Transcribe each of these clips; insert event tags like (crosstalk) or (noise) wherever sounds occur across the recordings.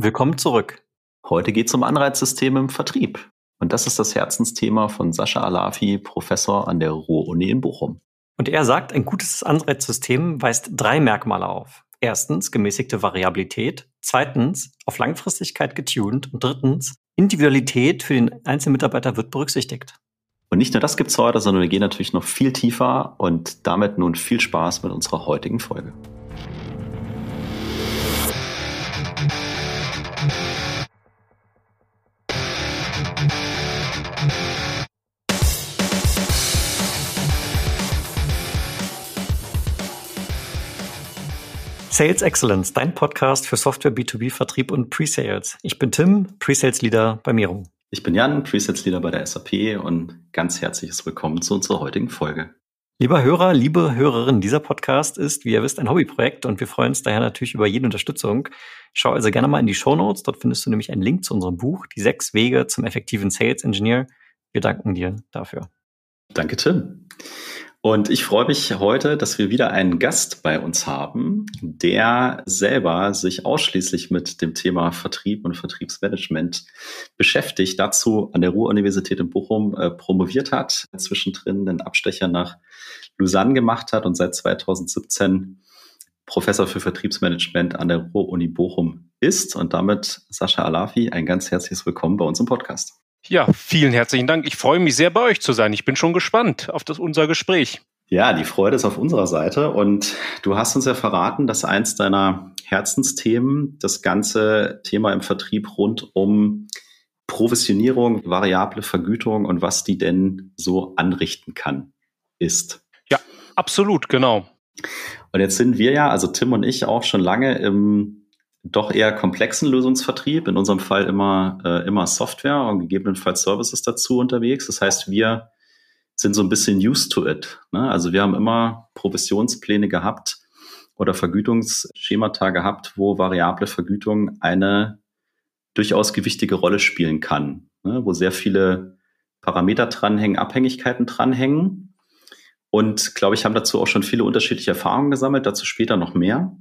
Willkommen zurück. Heute geht es um Anreizsysteme im Vertrieb. Und das ist das Herzensthema von Sascha Alafi, Professor an der Ruhr-Uni in Bochum. Und er sagt, ein gutes Anreizsystem weist drei Merkmale auf. Erstens gemäßigte Variabilität, zweitens auf Langfristigkeit getuned und drittens Individualität für den einzelnen Mitarbeiter wird berücksichtigt. Und nicht nur das gibt's heute, sondern wir gehen natürlich noch viel tiefer und damit nun viel Spaß mit unserer heutigen Folge. Sales Excellence, dein Podcast für Software B2B Vertrieb und Pre-Sales. Ich bin Tim, Pre-Sales Leader bei Miro. Ich bin Jan, Pre-Sales Leader bei der SAP und ganz herzliches Willkommen zu unserer heutigen Folge. Lieber Hörer, liebe Hörerin, dieser Podcast ist, wie ihr wisst, ein Hobbyprojekt und wir freuen uns daher natürlich über jede Unterstützung. Schau also gerne mal in die Show Notes. Dort findest du nämlich einen Link zu unserem Buch, Die sechs Wege zum effektiven Sales Engineer. Wir danken dir dafür. Danke, Tim. Und ich freue mich heute, dass wir wieder einen Gast bei uns haben, der selber sich ausschließlich mit dem Thema Vertrieb und Vertriebsmanagement beschäftigt, dazu an der Ruhr-Universität in Bochum äh, promoviert hat, zwischendrin den Abstecher nach Lausanne gemacht hat und seit 2017 Professor für Vertriebsmanagement an der Ruhr-Uni Bochum ist. Und damit, Sascha Alafi, ein ganz herzliches Willkommen bei uns im Podcast. Ja, vielen herzlichen Dank. Ich freue mich sehr, bei euch zu sein. Ich bin schon gespannt auf das, unser Gespräch. Ja, die Freude ist auf unserer Seite. Und du hast uns ja verraten, dass eins deiner Herzensthemen das ganze Thema im Vertrieb rund um Provisionierung, variable Vergütung und was die denn so anrichten kann, ist. Ja, absolut, genau. Und jetzt sind wir ja, also Tim und ich, auch schon lange im doch eher komplexen Lösungsvertrieb, in unserem Fall immer, äh, immer Software und gegebenenfalls Services dazu unterwegs. Das heißt, wir sind so ein bisschen used to it. Ne? Also wir haben immer Provisionspläne gehabt oder Vergütungsschemata gehabt, wo variable Vergütung eine durchaus gewichtige Rolle spielen kann, ne? wo sehr viele Parameter dranhängen, Abhängigkeiten dranhängen. Und glaube ich, haben dazu auch schon viele unterschiedliche Erfahrungen gesammelt, dazu später noch mehr.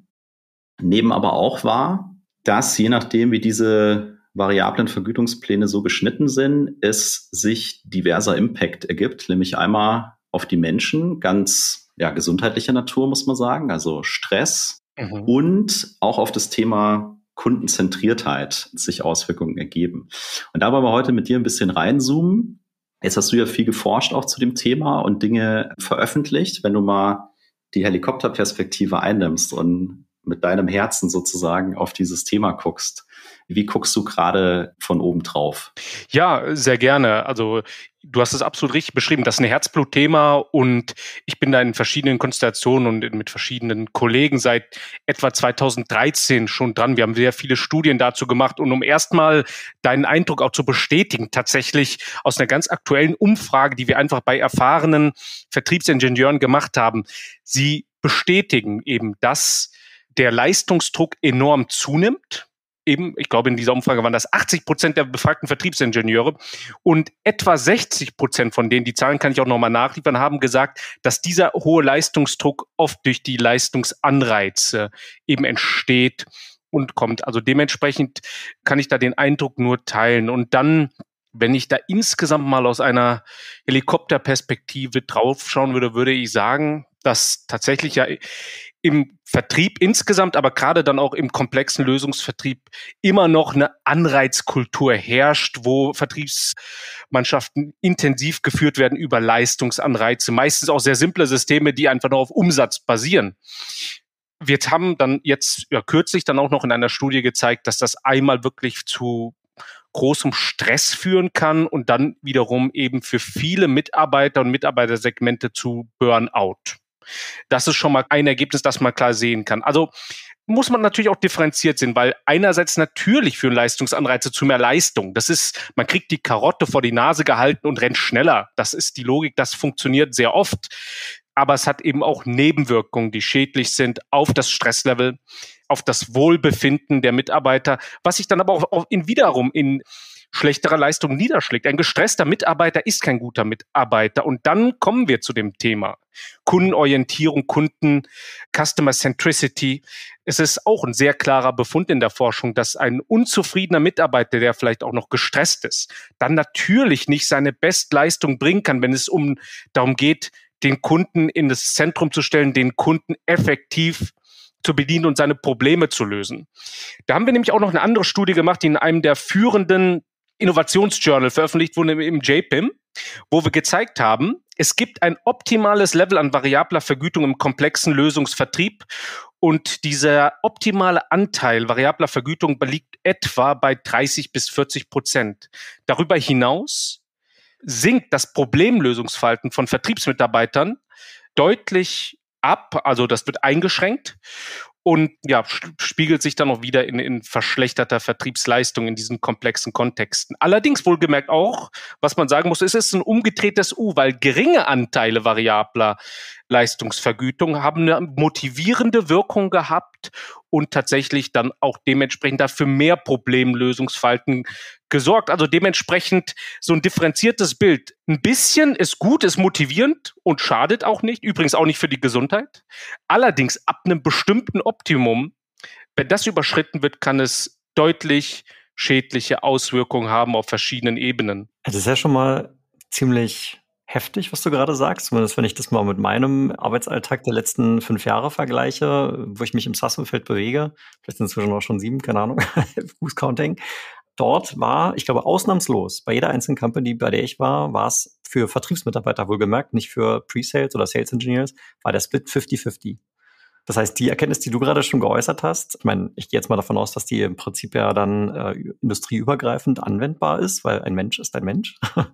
Neben aber auch war, dass je nachdem, wie diese variablen Vergütungspläne so geschnitten sind, es sich diverser Impact ergibt, nämlich einmal auf die Menschen, ganz ja, gesundheitlicher Natur, muss man sagen, also Stress mhm. und auch auf das Thema Kundenzentriertheit sich Auswirkungen ergeben. Und da wollen wir heute mit dir ein bisschen reinzoomen. Jetzt hast du ja viel geforscht auch zu dem Thema und Dinge veröffentlicht. Wenn du mal die Helikopterperspektive einnimmst und mit deinem Herzen sozusagen auf dieses Thema guckst. Wie guckst du gerade von oben drauf? Ja, sehr gerne. Also du hast es absolut richtig beschrieben. Das ist ein Herzblutthema und ich bin da in verschiedenen Konstellationen und mit verschiedenen Kollegen seit etwa 2013 schon dran. Wir haben sehr viele Studien dazu gemacht und um erstmal deinen Eindruck auch zu bestätigen, tatsächlich aus einer ganz aktuellen Umfrage, die wir einfach bei erfahrenen Vertriebsingenieuren gemacht haben, sie bestätigen eben, dass der Leistungsdruck enorm zunimmt. Eben, ich glaube, in dieser Umfrage waren das 80 Prozent der befragten Vertriebsingenieure und etwa 60 Prozent von denen, die Zahlen kann ich auch nochmal nachliefern, haben gesagt, dass dieser hohe Leistungsdruck oft durch die Leistungsanreize eben entsteht und kommt. Also dementsprechend kann ich da den Eindruck nur teilen. Und dann wenn ich da insgesamt mal aus einer Helikopterperspektive draufschauen würde, würde ich sagen, dass tatsächlich ja im Vertrieb insgesamt, aber gerade dann auch im komplexen Lösungsvertrieb immer noch eine Anreizkultur herrscht, wo Vertriebsmannschaften intensiv geführt werden über Leistungsanreize, meistens auch sehr simple Systeme, die einfach nur auf Umsatz basieren. Wir haben dann jetzt ja, kürzlich dann auch noch in einer Studie gezeigt, dass das einmal wirklich zu großem Stress führen kann und dann wiederum eben für viele Mitarbeiter und Mitarbeitersegmente zu Burnout. Das ist schon mal ein Ergebnis, das man klar sehen kann. Also muss man natürlich auch differenziert sehen, weil einerseits natürlich führen Leistungsanreize zu mehr Leistung. Das ist, man kriegt die Karotte vor die Nase gehalten und rennt schneller. Das ist die Logik, das funktioniert sehr oft. Aber es hat eben auch Nebenwirkungen, die schädlich sind auf das Stresslevel, auf das Wohlbefinden der Mitarbeiter, was sich dann aber auch in wiederum in schlechterer Leistung niederschlägt. Ein gestresster Mitarbeiter ist kein guter Mitarbeiter. Und dann kommen wir zu dem Thema Kundenorientierung, Kunden, Customer Centricity. es ist auch ein sehr klarer Befund in der Forschung, dass ein unzufriedener Mitarbeiter, der vielleicht auch noch gestresst ist, dann natürlich nicht seine Bestleistung bringen kann, wenn es um darum geht, den Kunden in das Zentrum zu stellen, den Kunden effektiv zu bedienen und seine Probleme zu lösen. Da haben wir nämlich auch noch eine andere Studie gemacht, die in einem der führenden Innovationsjournal veröffentlicht wurde im JPIM, wo wir gezeigt haben, es gibt ein optimales Level an variabler Vergütung im komplexen Lösungsvertrieb und dieser optimale Anteil variabler Vergütung liegt etwa bei 30 bis 40 Prozent. Darüber hinaus sinkt das Problemlösungsverhalten von Vertriebsmitarbeitern deutlich ab, also das wird eingeschränkt und ja, spiegelt sich dann auch wieder in, in verschlechterter Vertriebsleistung in diesen komplexen Kontexten. Allerdings wohlgemerkt auch, was man sagen muss, ist es ein umgedrehtes U, weil geringe Anteile variabler Leistungsvergütung haben eine motivierende Wirkung gehabt und tatsächlich dann auch dementsprechend dafür mehr Problemlösungsfalten gesorgt. Also dementsprechend so ein differenziertes Bild. Ein bisschen ist gut, ist motivierend und schadet auch nicht. Übrigens auch nicht für die Gesundheit. Allerdings ab einem bestimmten Optimum, wenn das überschritten wird, kann es deutlich schädliche Auswirkungen haben auf verschiedenen Ebenen. Das ist ja schon mal ziemlich heftig, was du gerade sagst. Zumindest wenn ich das mal mit meinem Arbeitsalltag der letzten fünf Jahre vergleiche, wo ich mich im SAS-Umfeld bewege. Vielleicht sind es inzwischen auch schon sieben, keine Ahnung, (laughs) Fußcounting. Dort war, ich glaube, ausnahmslos bei jeder einzelnen Company, bei der ich war, war es für Vertriebsmitarbeiter wohlgemerkt, nicht für Pre-Sales oder Sales Engineers, war der Split 50-50. Das heißt, die Erkenntnis, die du gerade schon geäußert hast, ich meine, ich gehe jetzt mal davon aus, dass die im Prinzip ja dann äh, industrieübergreifend anwendbar ist, weil ein Mensch ist ein Mensch. (laughs)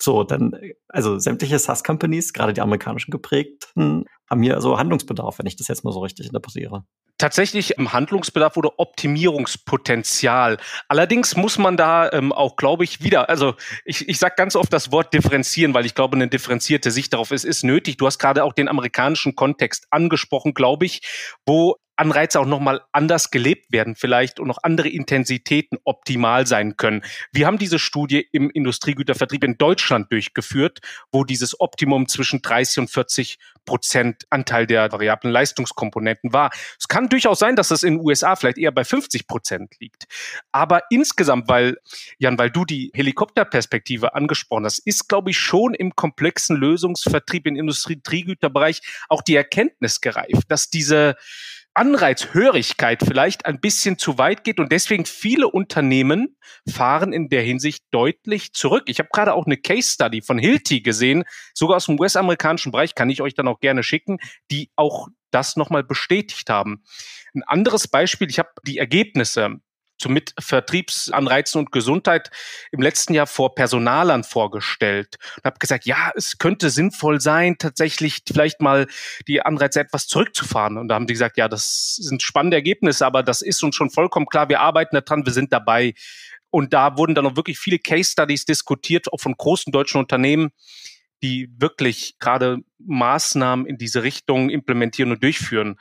So, dann, also sämtliche SaaS-Companies, gerade die amerikanischen geprägten, haben hier also Handlungsbedarf, wenn ich das jetzt mal so richtig interpretiere. Tatsächlich im Handlungsbedarf oder Optimierungspotenzial. Allerdings muss man da ähm, auch, glaube ich, wieder, also ich, ich sage ganz oft das Wort differenzieren, weil ich glaube, eine differenzierte Sicht darauf ist, ist nötig. Du hast gerade auch den amerikanischen Kontext angesprochen, glaube ich, wo Anreize auch nochmal anders gelebt werden vielleicht und noch andere Intensitäten optimal sein können. Wir haben diese Studie im Industriegütervertrieb in Deutschland durchgeführt, wo dieses Optimum zwischen 30 und 40 Prozent Anteil der variablen Leistungskomponenten war. Es kann durchaus sein, dass das in den USA vielleicht eher bei 50 Prozent liegt. Aber insgesamt, weil, Jan, weil du die Helikopterperspektive angesprochen hast, ist, glaube ich, schon im komplexen Lösungsvertrieb im Industriegüterbereich auch die Erkenntnis gereift, dass diese Anreizhörigkeit vielleicht ein bisschen zu weit geht und deswegen viele Unternehmen fahren in der Hinsicht deutlich zurück. Ich habe gerade auch eine Case Study von Hilti gesehen, sogar aus dem US-amerikanischen Bereich, kann ich euch dann auch gerne schicken, die auch das nochmal bestätigt haben. Ein anderes Beispiel, ich habe die Ergebnisse zu mit Vertriebsanreizen und Gesundheit im letzten Jahr vor Personalern vorgestellt und habe gesagt, ja, es könnte sinnvoll sein, tatsächlich vielleicht mal die Anreize etwas zurückzufahren. Und da haben die gesagt, ja, das sind spannende Ergebnisse, aber das ist uns schon vollkommen klar. Wir arbeiten daran, wir sind dabei. Und da wurden dann auch wirklich viele Case Studies diskutiert, auch von großen deutschen Unternehmen, die wirklich gerade Maßnahmen in diese Richtung implementieren und durchführen.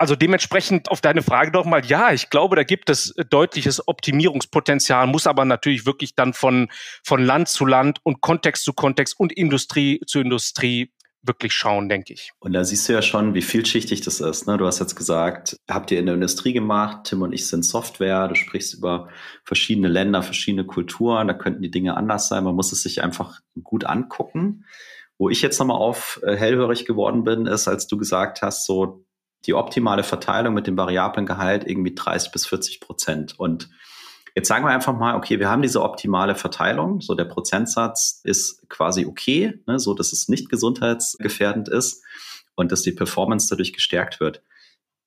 Also dementsprechend auf deine Frage doch mal, ja, ich glaube, da gibt es deutliches Optimierungspotenzial, muss aber natürlich wirklich dann von, von Land zu Land und Kontext zu Kontext und Industrie zu Industrie wirklich schauen, denke ich. Und da siehst du ja schon, wie vielschichtig das ist. Ne? Du hast jetzt gesagt, habt ihr in der Industrie gemacht, Tim und ich sind Software, du sprichst über verschiedene Länder, verschiedene Kulturen, da könnten die Dinge anders sein, man muss es sich einfach gut angucken. Wo ich jetzt nochmal auf äh, hellhörig geworden bin, ist, als du gesagt hast, so die optimale Verteilung mit dem variablen Gehalt irgendwie 30 bis 40 Prozent. Und jetzt sagen wir einfach mal, okay, wir haben diese optimale Verteilung, so der Prozentsatz ist quasi okay, ne, so dass es nicht gesundheitsgefährdend ist und dass die Performance dadurch gestärkt wird.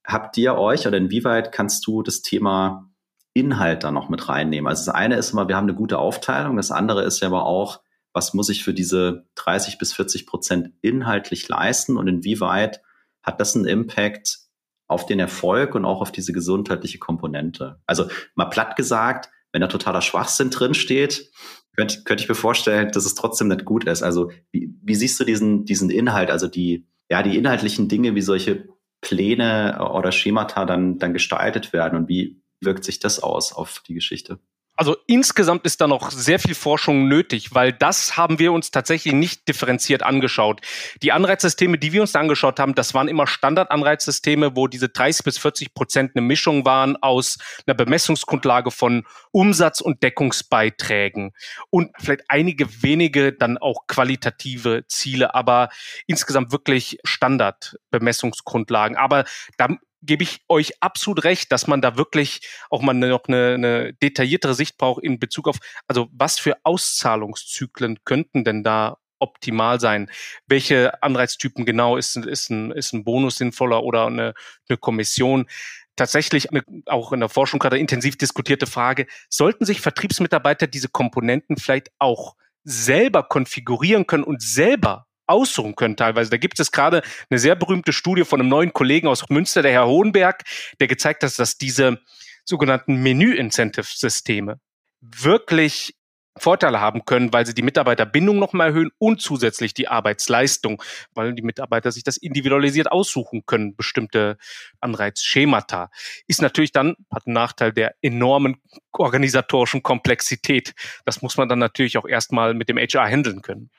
Habt ihr euch oder inwieweit kannst du das Thema Inhalt da noch mit reinnehmen? Also das eine ist immer, wir haben eine gute Aufteilung, das andere ist ja aber auch, was muss ich für diese 30 bis 40 Prozent inhaltlich leisten und inwieweit hat das einen Impact auf den Erfolg und auch auf diese gesundheitliche Komponente. Also mal platt gesagt, wenn da totaler Schwachsinn drin steht, könnte, könnte ich mir vorstellen, dass es trotzdem nicht gut ist. Also wie, wie siehst du diesen, diesen Inhalt, also die, ja, die inhaltlichen Dinge, wie solche Pläne oder Schemata dann, dann gestaltet werden und wie wirkt sich das aus auf die Geschichte? Also insgesamt ist da noch sehr viel Forschung nötig, weil das haben wir uns tatsächlich nicht differenziert angeschaut. Die Anreizsysteme, die wir uns angeschaut haben, das waren immer Standardanreizsysteme, wo diese 30 bis 40 Prozent eine Mischung waren aus einer Bemessungsgrundlage von Umsatz- und Deckungsbeiträgen und vielleicht einige wenige dann auch qualitative Ziele, aber insgesamt wirklich Standardbemessungsgrundlagen. Aber da gebe ich euch absolut recht, dass man da wirklich auch mal noch eine, eine detailliertere Sicht braucht in Bezug auf, also was für Auszahlungszyklen könnten denn da optimal sein? Welche Anreiztypen genau ist, ist, ein, ist ein Bonus sinnvoller oder eine, eine Kommission? Tatsächlich eine, auch in der Forschung gerade intensiv diskutierte Frage, sollten sich Vertriebsmitarbeiter diese Komponenten vielleicht auch selber konfigurieren können und selber aussuchen können teilweise. Da gibt es gerade eine sehr berühmte Studie von einem neuen Kollegen aus Münster, der Herr Hohenberg, der gezeigt hat, dass diese sogenannten Menü-Incentive-Systeme wirklich Vorteile haben können, weil sie die Mitarbeiterbindung nochmal erhöhen und zusätzlich die Arbeitsleistung, weil die Mitarbeiter sich das individualisiert aussuchen können, bestimmte Anreizschemata. Ist natürlich dann, hat einen Nachteil der enormen organisatorischen Komplexität. Das muss man dann natürlich auch erstmal mit dem HR handeln können.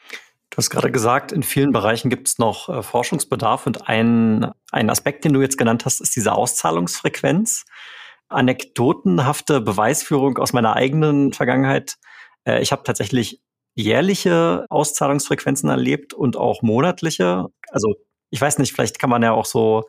Du hast gerade gesagt, in vielen Bereichen gibt es noch äh, Forschungsbedarf und ein, ein Aspekt, den du jetzt genannt hast, ist diese Auszahlungsfrequenz. Anekdotenhafte Beweisführung aus meiner eigenen Vergangenheit. Äh, ich habe tatsächlich jährliche Auszahlungsfrequenzen erlebt und auch monatliche. Also ich weiß nicht, vielleicht kann man ja auch so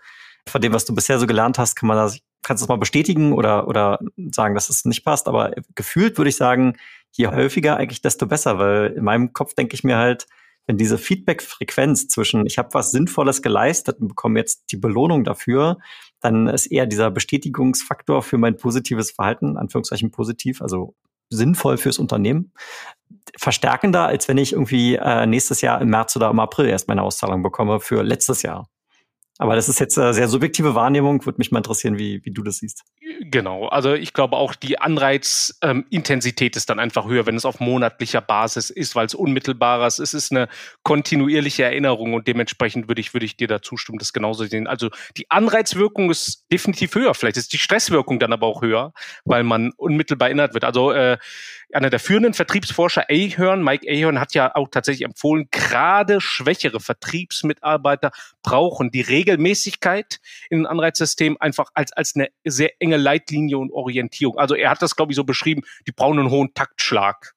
von dem, was du bisher so gelernt hast, kann man das, kannst du das mal bestätigen oder, oder sagen, dass es nicht passt. Aber gefühlt würde ich sagen, je häufiger eigentlich, desto besser, weil in meinem Kopf denke ich mir halt, wenn diese Feedback-Frequenz zwischen, ich habe was Sinnvolles geleistet und bekomme jetzt die Belohnung dafür, dann ist eher dieser Bestätigungsfaktor für mein positives Verhalten, Anführungszeichen positiv, also sinnvoll fürs Unternehmen, verstärkender, als wenn ich irgendwie äh, nächstes Jahr im März oder im April erst meine Auszahlung bekomme für letztes Jahr. Aber das ist jetzt eine sehr subjektive Wahrnehmung. Würde mich mal interessieren, wie, wie du das siehst. Genau. Also ich glaube auch, die Anreizintensität ähm, ist dann einfach höher, wenn es auf monatlicher Basis ist, weil es unmittelbarer ist. Es ist eine kontinuierliche Erinnerung und dementsprechend würde ich, würde ich dir da zustimmen, das genauso sehen. Also die Anreizwirkung ist definitiv höher. Vielleicht ist die Stresswirkung dann aber auch höher, weil man unmittelbar erinnert wird. Also äh, einer der führenden Vertriebsforscher, Ahern, Mike Ahern, hat ja auch tatsächlich empfohlen, gerade schwächere Vertriebsmitarbeiter brauchen die Regelmäßigkeit in ein Anreizsystem einfach als, als eine sehr enge Leitlinie und Orientierung. Also er hat das, glaube ich, so beschrieben, die brauchen einen hohen Taktschlag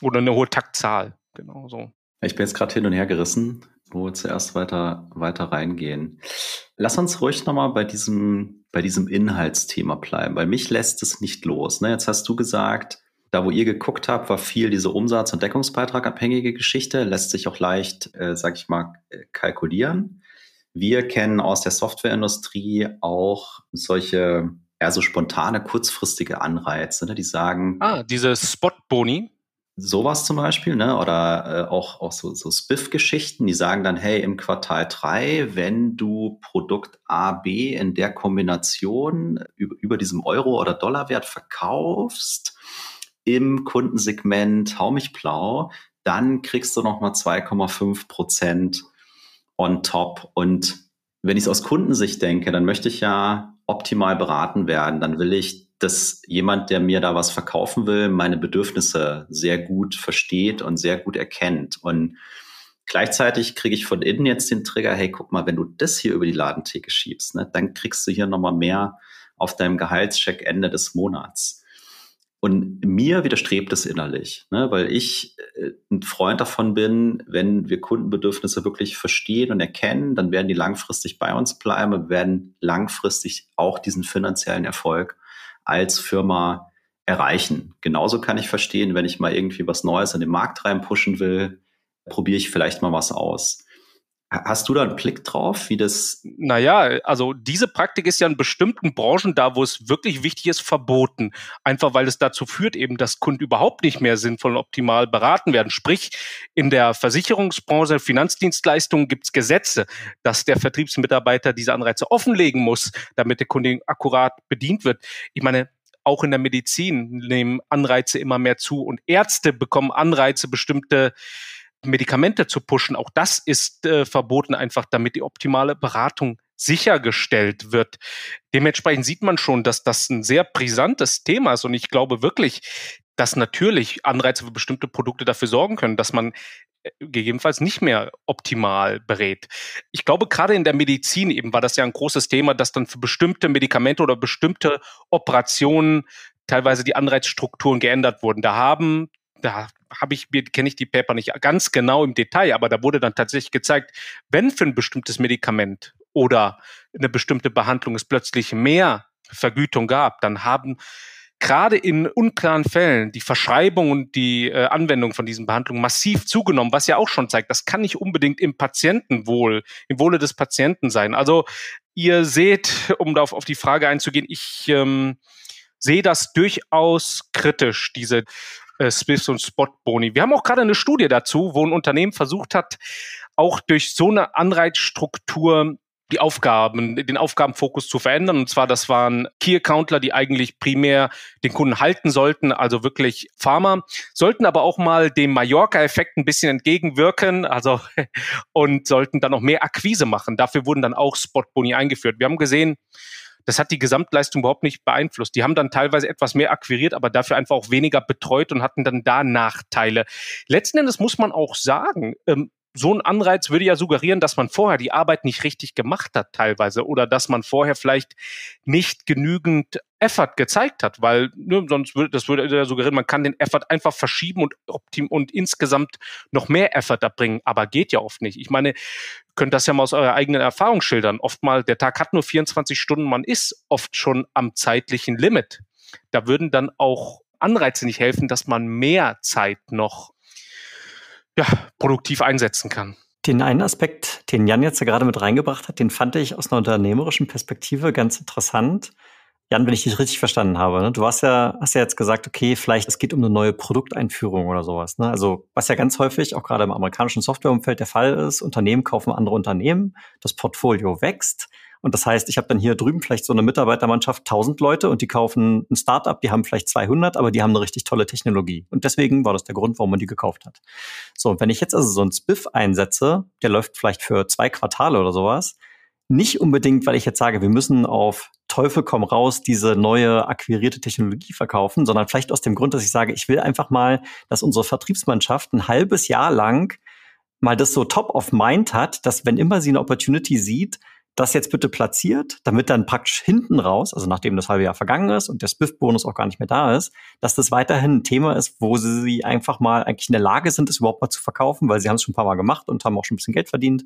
oder eine hohe Taktzahl. Genau so. Ich bin jetzt gerade hin und her gerissen, wo wir zuerst weiter, weiter reingehen. Lass uns ruhig nochmal bei diesem, bei diesem Inhaltsthema bleiben, weil mich lässt es nicht los. Ne? Jetzt hast du gesagt, da, wo ihr geguckt habt, war viel diese Umsatz- und Deckungsbeitrag abhängige Geschichte, lässt sich auch leicht, äh, sag ich mal, äh, kalkulieren. Wir kennen aus der Softwareindustrie auch solche eher so spontane, kurzfristige Anreize, ne, die sagen. Ah, diese Spot-Boni. Sowas zum Beispiel, ne? Oder äh, auch, auch so, so Spiff-Geschichten, die sagen dann, hey, im Quartal drei, wenn du Produkt A, B in der Kombination über, über diesem Euro- oder Dollarwert verkaufst, im Kundensegment Hau mich blau, dann kriegst du nochmal 2,5 Prozent on top. Und wenn ich es aus Kundensicht denke, dann möchte ich ja optimal beraten werden. Dann will ich, dass jemand, der mir da was verkaufen will, meine Bedürfnisse sehr gut versteht und sehr gut erkennt. Und gleichzeitig kriege ich von innen jetzt den Trigger, hey, guck mal, wenn du das hier über die Ladentheke schiebst, ne, dann kriegst du hier nochmal mehr auf deinem Gehaltscheck Ende des Monats. Und mir widerstrebt es innerlich, ne, weil ich äh, ein Freund davon bin, wenn wir Kundenbedürfnisse wirklich verstehen und erkennen, dann werden die langfristig bei uns bleiben, wir werden langfristig auch diesen finanziellen Erfolg als Firma erreichen. Genauso kann ich verstehen, wenn ich mal irgendwie was Neues in den Markt reinpushen will, probiere ich vielleicht mal was aus. Hast du da einen Blick drauf, wie das? Naja, also diese Praktik ist ja in bestimmten Branchen da, wo es wirklich wichtig ist, verboten. Einfach weil es dazu führt, eben, dass Kunden überhaupt nicht mehr sinnvoll und optimal beraten werden. Sprich, in der Versicherungsbranche, Finanzdienstleistungen gibt es Gesetze, dass der Vertriebsmitarbeiter diese Anreize offenlegen muss, damit der Kunde akkurat bedient wird. Ich meine, auch in der Medizin nehmen Anreize immer mehr zu und Ärzte bekommen Anreize, bestimmte Medikamente zu pushen. Auch das ist äh, verboten, einfach damit die optimale Beratung sichergestellt wird. Dementsprechend sieht man schon, dass das ein sehr brisantes Thema ist. Und ich glaube wirklich, dass natürlich Anreize für bestimmte Produkte dafür sorgen können, dass man äh, gegebenenfalls nicht mehr optimal berät. Ich glaube, gerade in der Medizin eben war das ja ein großes Thema, dass dann für bestimmte Medikamente oder bestimmte Operationen teilweise die Anreizstrukturen geändert wurden. Da haben da habe ich kenne ich die Paper nicht ganz genau im Detail, aber da wurde dann tatsächlich gezeigt, wenn für ein bestimmtes Medikament oder eine bestimmte Behandlung es plötzlich mehr Vergütung gab, dann haben gerade in unklaren Fällen die Verschreibung und die äh, Anwendung von diesen Behandlungen massiv zugenommen, was ja auch schon zeigt, das kann nicht unbedingt im Patientenwohl, im Wohle des Patienten sein. Also ihr seht, um darauf auf die Frage einzugehen, ich ähm, sehe das durchaus kritisch, diese äh, Swiss und Spot-Boni. Wir haben auch gerade eine Studie dazu, wo ein Unternehmen versucht hat, auch durch so eine Anreizstruktur die Aufgaben, den Aufgabenfokus zu verändern. Und zwar, das waren Key-Accountler, die eigentlich primär den Kunden halten sollten, also wirklich Pharma, sollten aber auch mal dem Mallorca-Effekt ein bisschen entgegenwirken, also (laughs) und sollten dann auch mehr Akquise machen. Dafür wurden dann auch Spot-Boni eingeführt. Wir haben gesehen, das hat die Gesamtleistung überhaupt nicht beeinflusst. Die haben dann teilweise etwas mehr akquiriert, aber dafür einfach auch weniger betreut und hatten dann da Nachteile. Letzten Endes muss man auch sagen, ähm, so ein Anreiz würde ja suggerieren, dass man vorher die Arbeit nicht richtig gemacht hat teilweise oder dass man vorher vielleicht nicht genügend Effort gezeigt hat, weil ne, sonst würde das würde ja suggerieren, man kann den Effort einfach verschieben und optim und insgesamt noch mehr Effort erbringen, aber geht ja oft nicht. Ich meine, könnt das ja mal aus eurer eigenen Erfahrung schildern. Oftmal der Tag hat nur 24 Stunden, man ist oft schon am zeitlichen Limit. Da würden dann auch Anreize nicht helfen, dass man mehr Zeit noch ja, produktiv einsetzen kann. Den einen Aspekt, den Jan jetzt ja gerade mit reingebracht hat, den fand ich aus einer unternehmerischen Perspektive ganz interessant. Jan, wenn ich dich richtig verstanden habe, ne? du hast ja, hast ja jetzt gesagt, okay, vielleicht es geht um eine neue Produkteinführung oder sowas. Ne? Also was ja ganz häufig auch gerade im amerikanischen Softwareumfeld der Fall ist, Unternehmen kaufen andere Unternehmen, das Portfolio wächst und das heißt, ich habe dann hier drüben vielleicht so eine Mitarbeitermannschaft 1000 Leute und die kaufen ein Startup, die haben vielleicht 200, aber die haben eine richtig tolle Technologie. Und deswegen war das der Grund, warum man die gekauft hat. So, wenn ich jetzt also so einen Spiff einsetze, der läuft vielleicht für zwei Quartale oder sowas, nicht unbedingt, weil ich jetzt sage, wir müssen auf Teufel komm raus diese neue akquirierte Technologie verkaufen, sondern vielleicht aus dem Grund, dass ich sage, ich will einfach mal, dass unsere Vertriebsmannschaft ein halbes Jahr lang mal das so top of mind hat, dass wenn immer sie eine Opportunity sieht, das jetzt bitte platziert, damit dann praktisch hinten raus, also nachdem das halbe Jahr vergangen ist und der Spiff-Bonus auch gar nicht mehr da ist, dass das weiterhin ein Thema ist, wo sie einfach mal eigentlich in der Lage sind, es überhaupt mal zu verkaufen, weil sie haben es schon ein paar Mal gemacht und haben auch schon ein bisschen Geld verdient.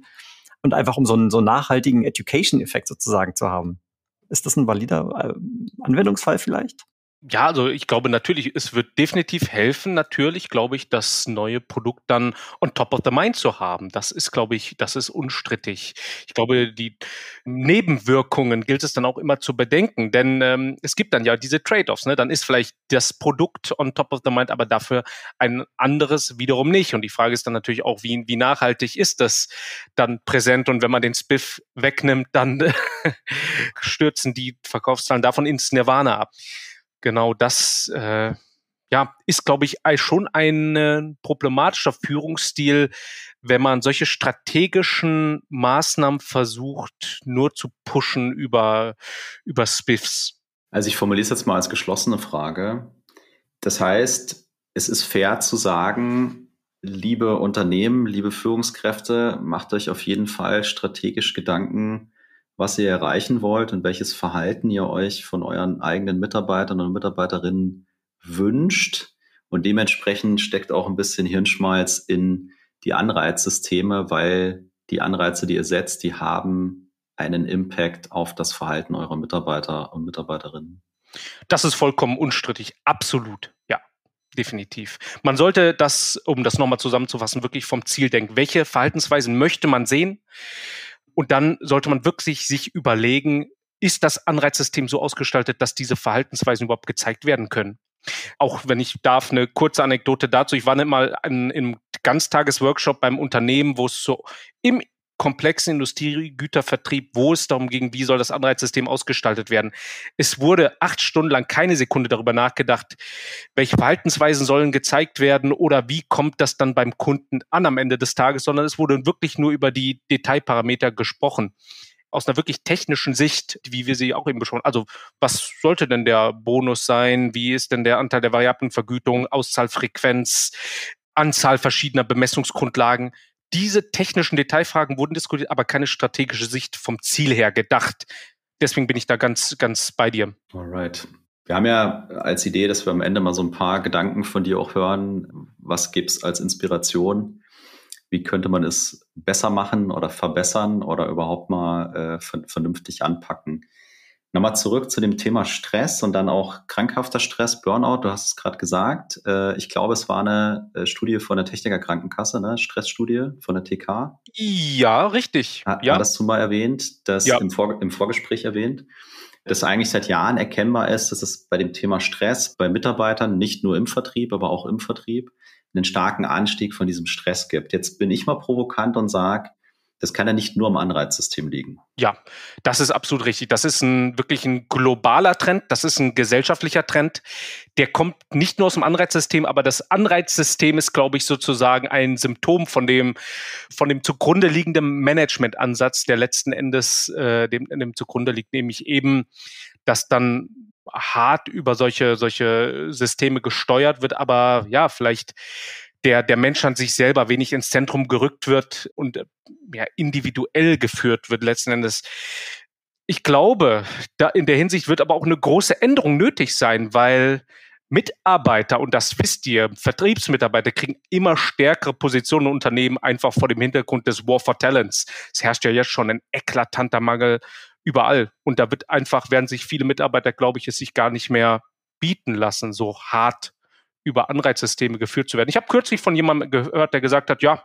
Und einfach um so einen, so einen nachhaltigen Education-Effekt sozusagen zu haben. Ist das ein valider äh, Anwendungsfall vielleicht? Ja, also ich glaube natürlich, es wird definitiv helfen, natürlich, glaube ich, das neue Produkt dann on top of the mind zu haben. Das ist, glaube ich, das ist unstrittig. Ich glaube, die Nebenwirkungen gilt es dann auch immer zu bedenken, denn ähm, es gibt dann ja diese Trade-offs. Ne? Dann ist vielleicht das Produkt on top of the mind, aber dafür ein anderes wiederum nicht. Und die Frage ist dann natürlich auch, wie, wie nachhaltig ist das dann präsent? Und wenn man den Spiff wegnimmt, dann (laughs) stürzen die Verkaufszahlen davon ins Nirvana ab genau das äh, ja, ist, glaube ich, schon ein äh, problematischer Führungsstil, wenn man solche strategischen Maßnahmen versucht, nur zu pushen über, über Spiffs. Also ich formuliere es jetzt mal als geschlossene Frage. Das heißt, es ist fair zu sagen, liebe Unternehmen, liebe Führungskräfte, macht euch auf jeden Fall strategisch Gedanken, was ihr erreichen wollt und welches Verhalten ihr euch von euren eigenen Mitarbeitern und Mitarbeiterinnen wünscht. Und dementsprechend steckt auch ein bisschen Hirnschmalz in die Anreizsysteme, weil die Anreize, die ihr setzt, die haben einen Impact auf das Verhalten eurer Mitarbeiter und Mitarbeiterinnen. Das ist vollkommen unstrittig. Absolut. Ja definitiv. Man sollte das, um das nochmal zusammenzufassen, wirklich vom Ziel denken. Welche Verhaltensweisen möchte man sehen? Und dann sollte man wirklich sich überlegen, ist das Anreizsystem so ausgestaltet, dass diese Verhaltensweisen überhaupt gezeigt werden können? Auch wenn ich darf, eine kurze Anekdote dazu. Ich war nicht mal in, im Ganztagesworkshop beim Unternehmen, wo es so im komplexen Industriegütervertrieb, wo es darum ging, wie soll das Anreizsystem ausgestaltet werden. Es wurde acht Stunden lang keine Sekunde darüber nachgedacht, welche Verhaltensweisen sollen gezeigt werden oder wie kommt das dann beim Kunden an am Ende des Tages, sondern es wurde wirklich nur über die Detailparameter gesprochen. aus einer wirklich technischen Sicht, wie wir sie auch eben besprochen, also was sollte denn der Bonus sein? Wie ist denn der Anteil der variablen Vergütung, Auszahlfrequenz, Anzahl verschiedener Bemessungsgrundlagen? Diese technischen Detailfragen wurden diskutiert, aber keine strategische Sicht vom Ziel her gedacht. Deswegen bin ich da ganz, ganz bei dir. Alright. Wir haben ja als Idee, dass wir am Ende mal so ein paar Gedanken von dir auch hören. Was gibt's als Inspiration? Wie könnte man es besser machen oder verbessern oder überhaupt mal äh, vernünftig anpacken? Nochmal zurück zu dem Thema Stress und dann auch krankhafter Stress, Burnout. Du hast es gerade gesagt. Äh, ich glaube, es war eine äh, Studie von der Techniker Krankenkasse, ne? Stressstudie von der TK. Ja, richtig. Hat, ja. das du mal erwähnt, das ja. im, Vor im Vorgespräch erwähnt dass eigentlich seit Jahren erkennbar ist, dass es bei dem Thema Stress bei Mitarbeitern, nicht nur im Vertrieb, aber auch im Vertrieb, einen starken Anstieg von diesem Stress gibt. Jetzt bin ich mal provokant und sage, das kann ja nicht nur am Anreizsystem liegen. Ja, das ist absolut richtig. Das ist ein wirklich ein globaler Trend. Das ist ein gesellschaftlicher Trend. Der kommt nicht nur aus dem Anreizsystem, aber das Anreizsystem ist, glaube ich, sozusagen ein Symptom von dem, von dem zugrunde liegenden Managementansatz, der letzten Endes äh, dem, dem zugrunde liegt, nämlich eben, dass dann hart über solche, solche Systeme gesteuert wird, aber ja, vielleicht der, der Mensch an sich selber wenig ins Zentrum gerückt wird und ja, individuell geführt wird letzten Endes. Ich glaube, da in der Hinsicht wird aber auch eine große Änderung nötig sein, weil Mitarbeiter, und das wisst ihr, Vertriebsmitarbeiter kriegen immer stärkere Positionen in Unternehmen einfach vor dem Hintergrund des War for Talents. Es herrscht ja jetzt schon ein eklatanter Mangel überall. Und da wird einfach, werden sich viele Mitarbeiter, glaube ich, es sich gar nicht mehr bieten lassen, so hart über Anreizsysteme geführt zu werden. Ich habe kürzlich von jemandem gehört, der gesagt hat, ja,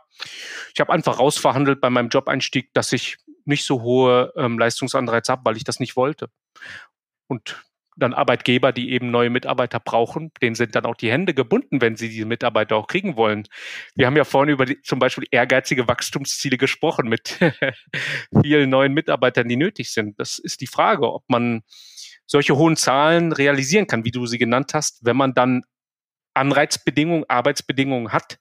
ich habe einfach rausverhandelt bei meinem Job-Einstieg, dass ich nicht so hohe ähm, Leistungsanreize habe, weil ich das nicht wollte. Und dann Arbeitgeber, die eben neue Mitarbeiter brauchen, denen sind dann auch die Hände gebunden, wenn sie diese Mitarbeiter auch kriegen wollen. Wir haben ja vorhin über die, zum Beispiel ehrgeizige Wachstumsziele gesprochen mit (laughs) vielen neuen Mitarbeitern, die nötig sind. Das ist die Frage, ob man solche hohen Zahlen realisieren kann, wie du sie genannt hast, wenn man dann Anreizbedingungen, Arbeitsbedingungen hat,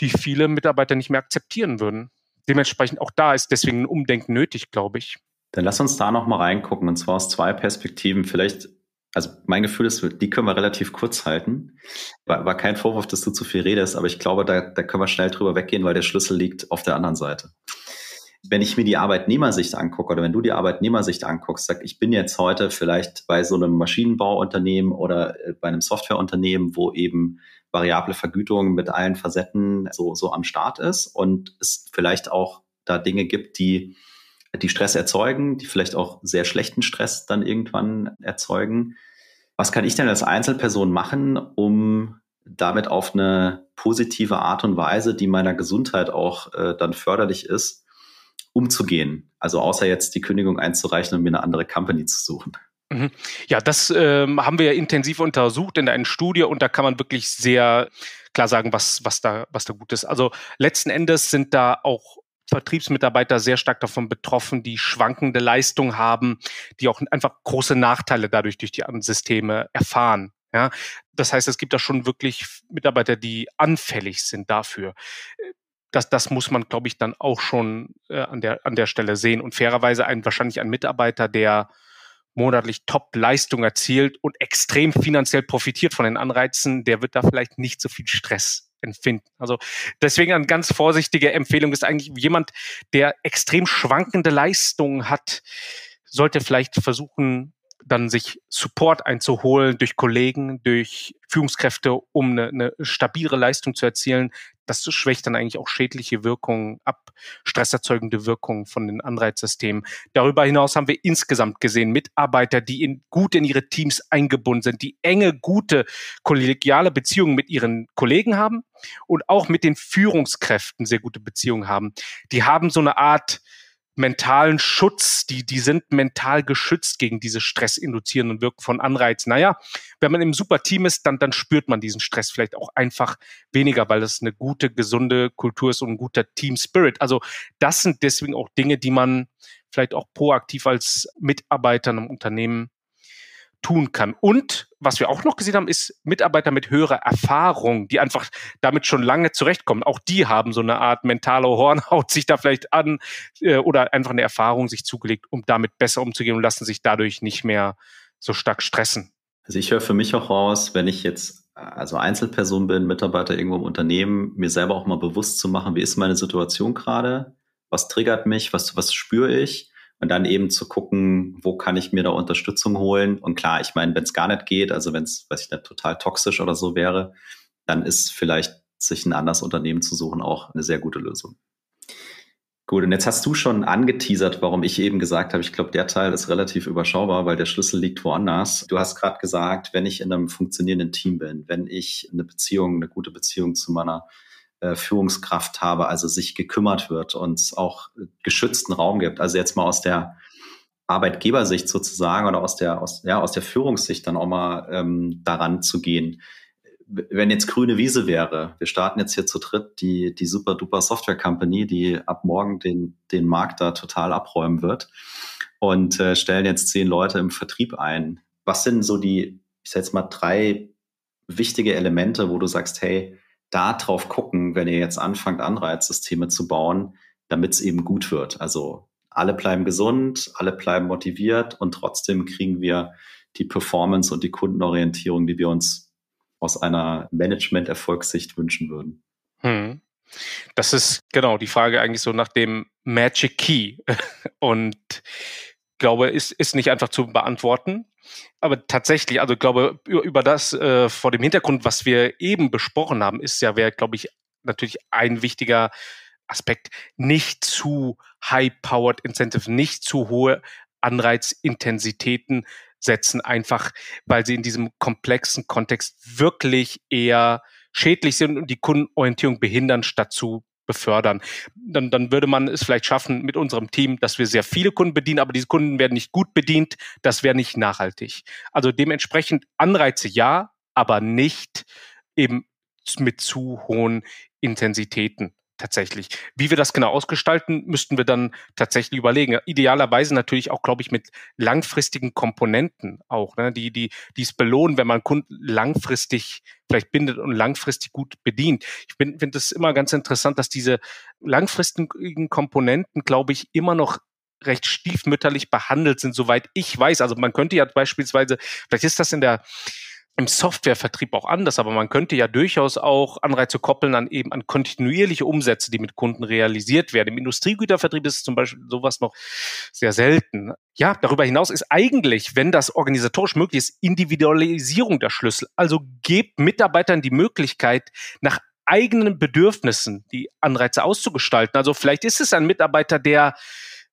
die viele Mitarbeiter nicht mehr akzeptieren würden. Dementsprechend auch da ist deswegen ein Umdenken nötig, glaube ich. Dann lass uns da nochmal reingucken und zwar aus zwei Perspektiven. Vielleicht, also mein Gefühl ist, die können wir relativ kurz halten. War, war kein Vorwurf, dass du zu viel redest, aber ich glaube, da, da können wir schnell drüber weggehen, weil der Schlüssel liegt auf der anderen Seite wenn ich mir die Arbeitnehmersicht angucke oder wenn du die Arbeitnehmersicht anguckst, sag, ich bin jetzt heute vielleicht bei so einem Maschinenbauunternehmen oder äh, bei einem Softwareunternehmen, wo eben variable Vergütung mit allen Facetten so, so am Start ist und es vielleicht auch da Dinge gibt, die, die Stress erzeugen, die vielleicht auch sehr schlechten Stress dann irgendwann erzeugen. Was kann ich denn als Einzelperson machen, um damit auf eine positive Art und Weise, die meiner Gesundheit auch äh, dann förderlich ist, umzugehen. Also außer jetzt die Kündigung einzureichen und mir eine andere Company zu suchen. Mhm. Ja, das ähm, haben wir ja intensiv untersucht in einer Studie und da kann man wirklich sehr klar sagen, was, was, da, was da gut ist. Also letzten Endes sind da auch Vertriebsmitarbeiter sehr stark davon betroffen, die schwankende Leistung haben, die auch einfach große Nachteile dadurch durch die Systeme erfahren. Ja, das heißt, es gibt da schon wirklich Mitarbeiter, die anfällig sind dafür das, das muss man, glaube ich, dann auch schon äh, an, der, an der Stelle sehen. Und fairerweise ein, wahrscheinlich ein Mitarbeiter, der monatlich Top-Leistung erzielt und extrem finanziell profitiert von den Anreizen, der wird da vielleicht nicht so viel Stress empfinden. Also deswegen eine ganz vorsichtige Empfehlung ist eigentlich jemand, der extrem schwankende Leistungen hat, sollte vielleicht versuchen, dann sich Support einzuholen durch Kollegen, durch Führungskräfte, um eine, eine stabile Leistung zu erzielen. Das schwächt dann eigentlich auch schädliche Wirkungen ab, stresserzeugende Wirkungen von den Anreizsystemen. Darüber hinaus haben wir insgesamt gesehen Mitarbeiter, die in, gut in ihre Teams eingebunden sind, die enge, gute, kollegiale Beziehungen mit ihren Kollegen haben und auch mit den Führungskräften sehr gute Beziehungen haben. Die haben so eine Art mentalen Schutz, die, die sind mental geschützt gegen diese stressinduzierenden Wirken von Anreizen. Naja, wenn man im super Team ist, dann, dann spürt man diesen Stress vielleicht auch einfach weniger, weil das eine gute, gesunde Kultur ist und ein guter Team Spirit. Also das sind deswegen auch Dinge, die man vielleicht auch proaktiv als Mitarbeiter im Unternehmen tun kann. Und was wir auch noch gesehen haben, ist Mitarbeiter mit höherer Erfahrung, die einfach damit schon lange zurechtkommen. Auch die haben so eine Art mentale Hornhaut sich da vielleicht an äh, oder einfach eine Erfahrung sich zugelegt, um damit besser umzugehen und lassen sich dadurch nicht mehr so stark stressen. Also ich höre für mich auch raus, wenn ich jetzt also Einzelperson bin, Mitarbeiter irgendwo im Unternehmen, mir selber auch mal bewusst zu machen, wie ist meine Situation gerade, was triggert mich, was, was spüre ich und dann eben zu gucken, wo kann ich mir da Unterstützung holen. Und klar, ich meine, wenn es gar nicht geht, also wenn es, weiß ich nicht, total toxisch oder so wäre, dann ist vielleicht sich ein anderes Unternehmen zu suchen auch eine sehr gute Lösung. Gut, und jetzt hast du schon angeteasert, warum ich eben gesagt habe, ich glaube, der Teil ist relativ überschaubar, weil der Schlüssel liegt woanders. Du hast gerade gesagt, wenn ich in einem funktionierenden Team bin, wenn ich eine Beziehung, eine gute Beziehung zu meiner Führungskraft habe, also sich gekümmert wird und auch geschützten Raum gibt. Also jetzt mal aus der Arbeitgebersicht sozusagen oder aus der, aus, ja, aus der Führungssicht dann auch mal ähm, daran zu gehen wenn jetzt grüne Wiese wäre, wir starten jetzt hier zu dritt die, die super duper Software Company, die ab morgen den, den Markt da total abräumen wird und äh, stellen jetzt zehn Leute im Vertrieb ein. Was sind so die, ich sag jetzt mal, drei wichtige Elemente, wo du sagst, hey, da drauf gucken, wenn ihr jetzt anfangt, Anreizsysteme zu bauen, damit es eben gut wird. Also alle bleiben gesund, alle bleiben motiviert und trotzdem kriegen wir die Performance und die Kundenorientierung, die wir uns aus einer Management-Erfolgssicht wünschen würden? Hm. Das ist genau die Frage eigentlich so nach dem Magic Key. (laughs) Und glaube, ist, ist nicht einfach zu beantworten. Aber tatsächlich, also glaube, über, über das äh, vor dem Hintergrund, was wir eben besprochen haben, ist ja, wäre, glaube ich, natürlich ein wichtiger Aspekt, nicht zu high-powered Incentive, nicht zu hohe Anreizintensitäten setzen, einfach weil sie in diesem komplexen Kontext wirklich eher schädlich sind und die Kundenorientierung behindern, statt zu befördern. Dann, dann würde man es vielleicht schaffen mit unserem Team, dass wir sehr viele Kunden bedienen, aber diese Kunden werden nicht gut bedient. Das wäre nicht nachhaltig. Also dementsprechend Anreize ja, aber nicht eben mit zu hohen Intensitäten tatsächlich. Wie wir das genau ausgestalten, müssten wir dann tatsächlich überlegen. Idealerweise natürlich auch, glaube ich, mit langfristigen Komponenten auch, ne, die, die, die es belohnen, wenn man Kunden langfristig vielleicht bindet und langfristig gut bedient. Ich finde es immer ganz interessant, dass diese langfristigen Komponenten, glaube ich, immer noch recht stiefmütterlich behandelt sind, soweit ich weiß. Also man könnte ja beispielsweise, vielleicht ist das in der im Softwarevertrieb auch anders, aber man könnte ja durchaus auch Anreize koppeln an eben an kontinuierliche Umsätze, die mit Kunden realisiert werden. Im Industriegütervertrieb ist zum Beispiel sowas noch sehr selten. Ja, darüber hinaus ist eigentlich, wenn das organisatorisch möglich ist, Individualisierung der Schlüssel. Also gebt Mitarbeitern die Möglichkeit, nach eigenen Bedürfnissen die Anreize auszugestalten. Also vielleicht ist es ein Mitarbeiter, der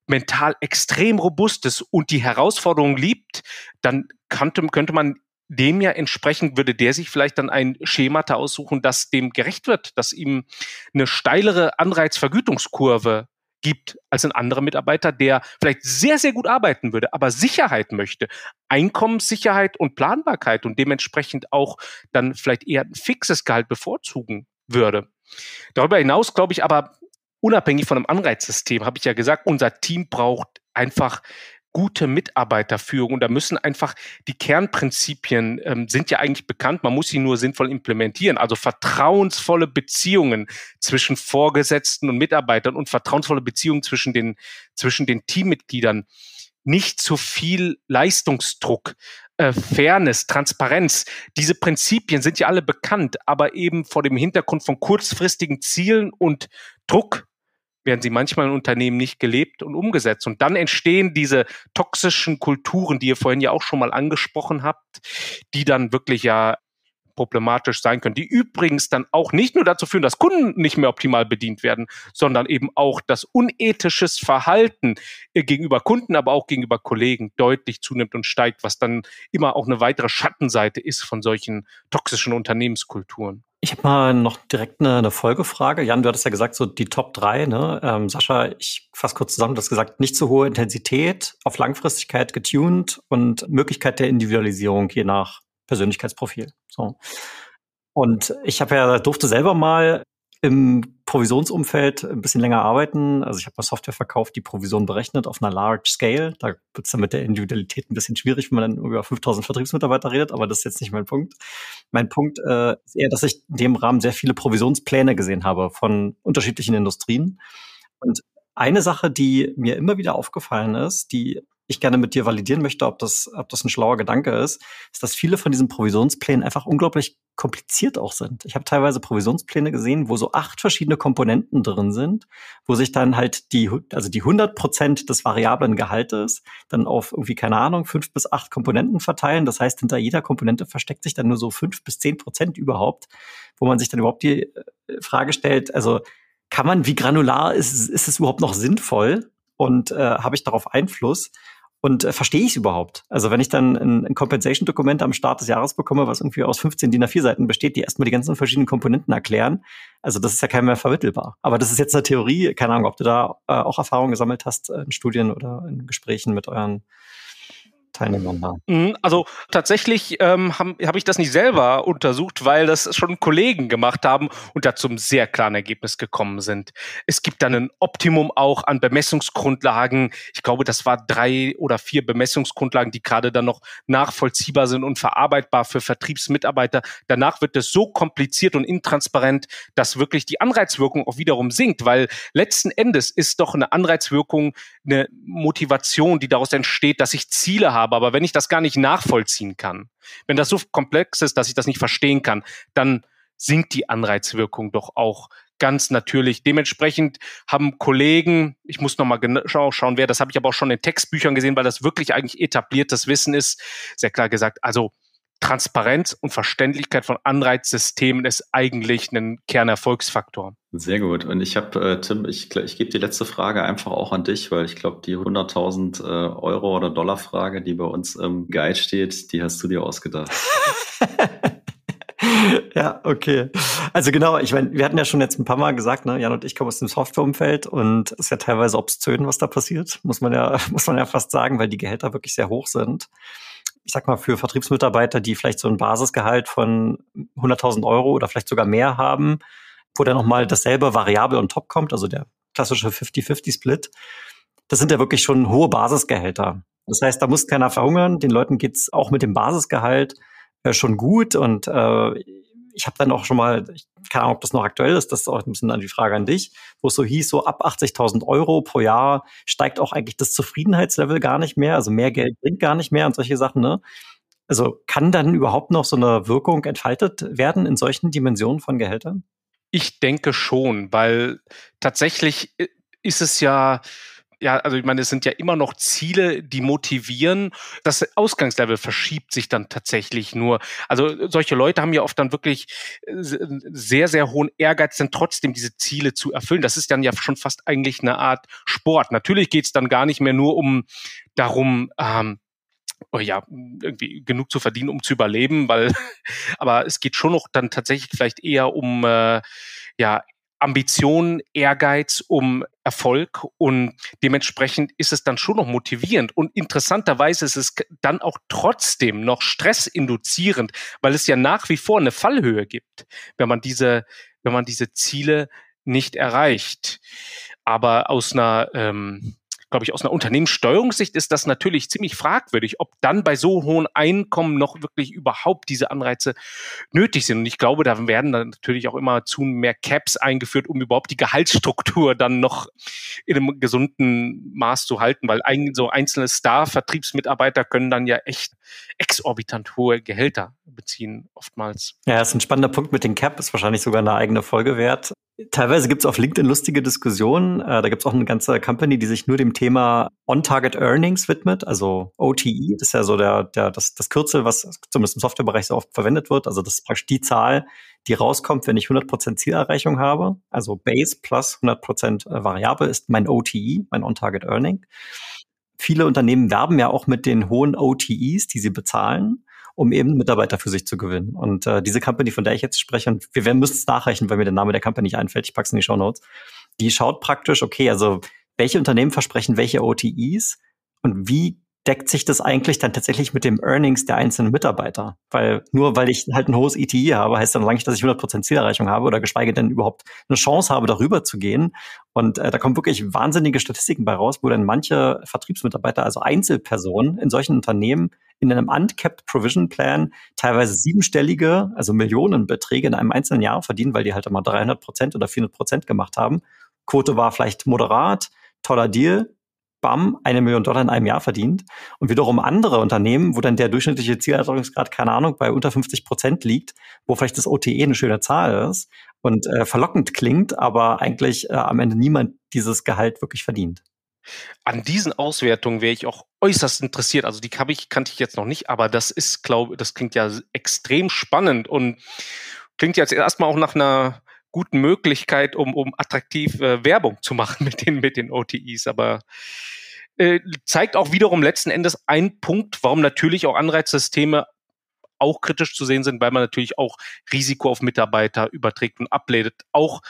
mental extrem robust ist und die Herausforderung liebt, dann könnte, könnte man dem ja entsprechend würde der sich vielleicht dann ein Schemata aussuchen, das dem gerecht wird, das ihm eine steilere Anreizvergütungskurve gibt als ein anderer Mitarbeiter, der vielleicht sehr, sehr gut arbeiten würde, aber Sicherheit möchte, Einkommenssicherheit und Planbarkeit und dementsprechend auch dann vielleicht eher ein fixes Gehalt bevorzugen würde. Darüber hinaus glaube ich aber, unabhängig von einem Anreizsystem, habe ich ja gesagt, unser Team braucht einfach gute Mitarbeiterführung. Und da müssen einfach die Kernprinzipien ähm, sind ja eigentlich bekannt. Man muss sie nur sinnvoll implementieren. Also vertrauensvolle Beziehungen zwischen Vorgesetzten und Mitarbeitern und vertrauensvolle Beziehungen zwischen den, zwischen den Teammitgliedern. Nicht zu viel Leistungsdruck. Äh, Fairness, Transparenz, diese Prinzipien sind ja alle bekannt, aber eben vor dem Hintergrund von kurzfristigen Zielen und Druck werden sie manchmal in Unternehmen nicht gelebt und umgesetzt. Und dann entstehen diese toxischen Kulturen, die ihr vorhin ja auch schon mal angesprochen habt, die dann wirklich ja problematisch sein können, die übrigens dann auch nicht nur dazu führen, dass Kunden nicht mehr optimal bedient werden, sondern eben auch das unethisches Verhalten äh, gegenüber Kunden, aber auch gegenüber Kollegen deutlich zunimmt und steigt, was dann immer auch eine weitere Schattenseite ist von solchen toxischen Unternehmenskulturen. Ich habe mal noch direkt eine, eine, Folgefrage. Jan, du hattest ja gesagt, so die Top 3. Ne? Ähm, Sascha, ich fasse kurz zusammen, du hast gesagt, nicht zu hohe Intensität, auf Langfristigkeit getuned und Möglichkeit der Individualisierung je nach Persönlichkeitsprofil. So. Und ich habe ja durfte selber mal im Provisionsumfeld ein bisschen länger arbeiten. Also ich habe mal Software verkauft, die Provision berechnet auf einer Large Scale. Da wird es dann mit der Individualität ein bisschen schwierig, wenn man dann über 5000 Vertriebsmitarbeiter redet, aber das ist jetzt nicht mein Punkt. Mein Punkt äh, ist eher, dass ich in dem Rahmen sehr viele Provisionspläne gesehen habe von unterschiedlichen Industrien. Und eine Sache, die mir immer wieder aufgefallen ist, die ich gerne mit dir validieren möchte, ob das, ob das ein schlauer Gedanke ist, ist, dass viele von diesen Provisionsplänen einfach unglaublich kompliziert auch sind. Ich habe teilweise Provisionspläne gesehen, wo so acht verschiedene Komponenten drin sind, wo sich dann halt die, also die 100 Prozent des variablen Gehaltes dann auf irgendwie, keine Ahnung, fünf bis acht Komponenten verteilen. Das heißt, hinter jeder Komponente versteckt sich dann nur so fünf bis zehn Prozent überhaupt, wo man sich dann überhaupt die äh, Frage stellt, also kann man, wie granular ist, ist es überhaupt noch sinnvoll? Und äh, habe ich darauf Einfluss? Und äh, verstehe ich es überhaupt? Also wenn ich dann ein, ein Compensation-Dokument am Start des Jahres bekomme, was irgendwie aus 15 DIN A4-Seiten besteht, die erstmal die ganzen verschiedenen Komponenten erklären, also das ist ja kein mehr vermittelbar. Aber das ist jetzt eine Theorie, keine Ahnung, ob du da äh, auch Erfahrungen gesammelt hast äh, in Studien oder in Gesprächen mit euren Teilnehmern da? Mhm, also tatsächlich ähm, habe hab ich das nicht selber untersucht, weil das schon Kollegen gemacht haben und da zum sehr klaren Ergebnis gekommen sind. Es gibt dann ein Optimum auch an Bemessungsgrundlagen. Ich glaube, das war drei oder vier Bemessungsgrundlagen, die gerade dann noch nachvollziehbar sind und verarbeitbar für Vertriebsmitarbeiter. Danach wird es so kompliziert und intransparent, dass wirklich die Anreizwirkung auch wiederum sinkt, weil letzten Endes ist doch eine Anreizwirkung eine Motivation, die daraus entsteht, dass ich Ziele habe habe, aber wenn ich das gar nicht nachvollziehen kann, wenn das so komplex ist, dass ich das nicht verstehen kann, dann sinkt die Anreizwirkung doch auch ganz natürlich. Dementsprechend haben Kollegen, ich muss nochmal genau schauen, wer, das habe ich aber auch schon in Textbüchern gesehen, weil das wirklich eigentlich etabliertes Wissen ist, sehr klar gesagt, also Transparenz und Verständlichkeit von Anreizsystemen ist eigentlich ein Kernerfolgsfaktor. Sehr gut. Und ich habe, äh, Tim, ich, ich gebe die letzte Frage einfach auch an dich, weil ich glaube, die 100.000 äh, Euro oder Dollar Frage, die bei uns im Guide steht, die hast du dir ausgedacht. (laughs) ja, okay. Also genau, ich meine, wir hatten ja schon jetzt ein paar Mal gesagt, ne, Jan und ich kommen aus dem Softwareumfeld und es ist ja teilweise obszön, was da passiert, muss man ja, (laughs) muss man ja fast sagen, weil die Gehälter wirklich sehr hoch sind ich sag mal, für Vertriebsmitarbeiter, die vielleicht so ein Basisgehalt von 100.000 Euro oder vielleicht sogar mehr haben, wo dann nochmal dasselbe Variabel on top kommt, also der klassische 50-50-Split, das sind ja wirklich schon hohe Basisgehälter. Das heißt, da muss keiner verhungern. Den Leuten geht's auch mit dem Basisgehalt äh, schon gut und äh, ich habe dann auch schon mal, ich keine Ahnung, ob das noch aktuell ist, das ist auch ein bisschen dann die Frage an dich, wo es so hieß, so ab 80.000 Euro pro Jahr steigt auch eigentlich das Zufriedenheitslevel gar nicht mehr, also mehr Geld bringt gar nicht mehr und solche Sachen, ne? Also kann dann überhaupt noch so eine Wirkung entfaltet werden in solchen Dimensionen von Gehältern? Ich denke schon, weil tatsächlich äh, ist es ja, ja, also ich meine, es sind ja immer noch Ziele, die motivieren. Das Ausgangslevel verschiebt sich dann tatsächlich nur. Also solche Leute haben ja oft dann wirklich äh, sehr, sehr hohen Ehrgeiz, dann trotzdem diese Ziele zu erfüllen. Das ist dann ja schon fast eigentlich eine Art Sport. Natürlich geht es dann gar nicht mehr nur um darum, ähm, oh ja, irgendwie genug zu verdienen, um zu überleben, weil, (laughs) aber es geht schon noch dann tatsächlich vielleicht eher um äh, ja Ambition, Ehrgeiz, um Erfolg und dementsprechend ist es dann schon noch motivierend und interessanterweise ist es dann auch trotzdem noch stressinduzierend, weil es ja nach wie vor eine Fallhöhe gibt, wenn man diese, wenn man diese Ziele nicht erreicht. Aber aus einer ähm, glaube ich, aus einer Unternehmenssteuerungssicht ist das natürlich ziemlich fragwürdig, ob dann bei so hohen Einkommen noch wirklich überhaupt diese Anreize nötig sind. Und ich glaube, da werden dann natürlich auch immer zu mehr Caps eingeführt, um überhaupt die Gehaltsstruktur dann noch in einem gesunden Maß zu halten, weil ein, so einzelne Star-Vertriebsmitarbeiter können dann ja echt exorbitant hohe Gehälter beziehen, oftmals. Ja, das ist ein spannender Punkt mit den Cap, ist wahrscheinlich sogar eine eigene Folge wert. Teilweise gibt es auf LinkedIn lustige Diskussionen. Äh, da gibt es auch eine ganze Company, die sich nur dem Thema On-Target Earnings widmet, also OTE. Das ist ja so der, der, das, das Kürzel, was zumindest im Softwarebereich so oft verwendet wird. Also das ist praktisch die Zahl, die rauskommt, wenn ich 100% Zielerreichung habe. Also Base plus 100% äh, Variable ist mein OTE, mein On-Target Earning. Viele Unternehmen werben ja auch mit den hohen OTEs, die sie bezahlen um eben Mitarbeiter für sich zu gewinnen. Und äh, diese Company, von der ich jetzt spreche, und wir müssen es nachrechnen, weil mir der Name der Company nicht einfällt, ich pack's in die Show Notes, die schaut praktisch, okay, also welche Unternehmen versprechen welche OTIs und wie deckt sich das eigentlich dann tatsächlich mit dem Earnings der einzelnen Mitarbeiter? Weil nur weil ich halt ein hohes ETI habe, heißt dann lange nicht, dass ich 100% Zielerreichung habe oder geschweige denn überhaupt eine Chance habe, darüber zu gehen. Und äh, da kommen wirklich wahnsinnige Statistiken bei raus, wo dann manche Vertriebsmitarbeiter, also Einzelpersonen in solchen Unternehmen in einem uncapped Provision Plan teilweise siebenstellige, also Millionenbeträge in einem einzelnen Jahr verdienen, weil die halt immer 300 Prozent oder 400 Prozent gemacht haben. Quote war vielleicht moderat, toller Deal, bam, eine Million Dollar in einem Jahr verdient. Und wiederum andere Unternehmen, wo dann der durchschnittliche Zielerreichungsgrad, keine Ahnung, bei unter 50 Prozent liegt, wo vielleicht das OTE eine schöne Zahl ist und äh, verlockend klingt, aber eigentlich äh, am Ende niemand dieses Gehalt wirklich verdient. An diesen Auswertungen wäre ich auch äußerst interessiert. Also die ich, kannte ich jetzt noch nicht, aber das ist, glaube das klingt ja extrem spannend und klingt jetzt erstmal auch nach einer guten Möglichkeit, um, um attraktiv äh, Werbung zu machen (laughs) mit den, mit den OTIs. Aber äh, zeigt auch wiederum letzten Endes ein Punkt, warum natürlich auch Anreizsysteme auch kritisch zu sehen sind, weil man natürlich auch Risiko auf Mitarbeiter überträgt und abledet. Auch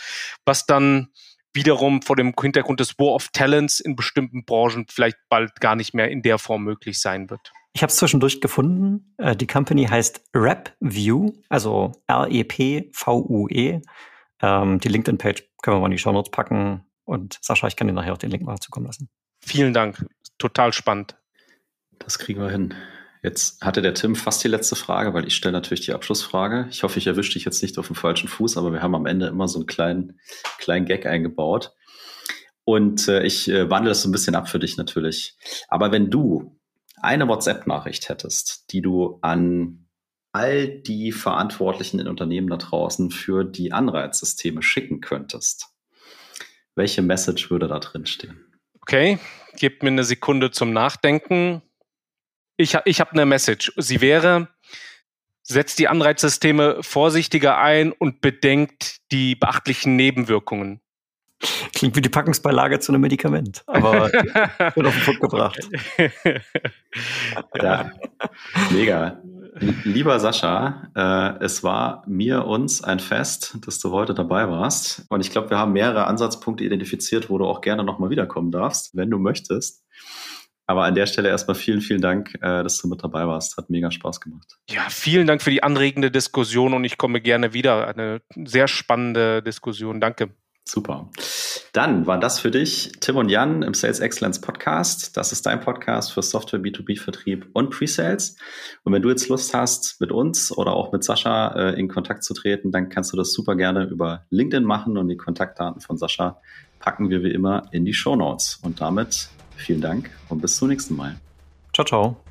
was dann wiederum vor dem Hintergrund des War of Talents in bestimmten Branchen vielleicht bald gar nicht mehr in der Form möglich sein wird. Ich habe es zwischendurch gefunden. Äh, die Company heißt RepView, also R-E-P-V-U-E. -E. Ähm, die LinkedIn-Page können wir mal in die Show Notes packen. Und Sascha, ich kann dir nachher auch den Link mal zukommen lassen. Vielen Dank. Total spannend. Das kriegen wir hin. Jetzt hatte der Tim fast die letzte Frage, weil ich stelle natürlich die Abschlussfrage. Ich hoffe, ich erwische dich jetzt nicht auf dem falschen Fuß, aber wir haben am Ende immer so einen kleinen, kleinen Gag eingebaut. Und äh, ich äh, wandle das so ein bisschen ab für dich natürlich. Aber wenn du eine WhatsApp-Nachricht hättest, die du an all die Verantwortlichen in Unternehmen da draußen für die Anreizsysteme schicken könntest, welche Message würde da drin stehen? Okay, gebt mir eine Sekunde zum Nachdenken ich, ich habe eine Message. Sie wäre, setzt die Anreizsysteme vorsichtiger ein und bedenkt die beachtlichen Nebenwirkungen. Klingt wie die Packungsbeilage zu einem Medikament, aber (laughs) wird auf den Punkt gebracht. (laughs) Ja, mega. Lieber Sascha, äh, es war mir, uns ein Fest, dass du heute dabei warst. Und ich glaube, wir haben mehrere Ansatzpunkte identifiziert, wo du auch gerne nochmal wiederkommen darfst, wenn du möchtest. Aber an der Stelle erstmal vielen, vielen Dank, äh, dass du mit dabei warst. Hat mega Spaß gemacht. Ja, vielen Dank für die anregende Diskussion und ich komme gerne wieder. Eine sehr spannende Diskussion. Danke. Super. Dann waren das für dich Tim und Jan im Sales Excellence Podcast. Das ist dein Podcast für Software B2B Vertrieb und Pre-Sales. Und wenn du jetzt Lust hast, mit uns oder auch mit Sascha äh, in Kontakt zu treten, dann kannst du das super gerne über LinkedIn machen und die Kontaktdaten von Sascha packen wir wie immer in die Show Notes. Und damit Vielen Dank und bis zum nächsten Mal. Ciao, ciao.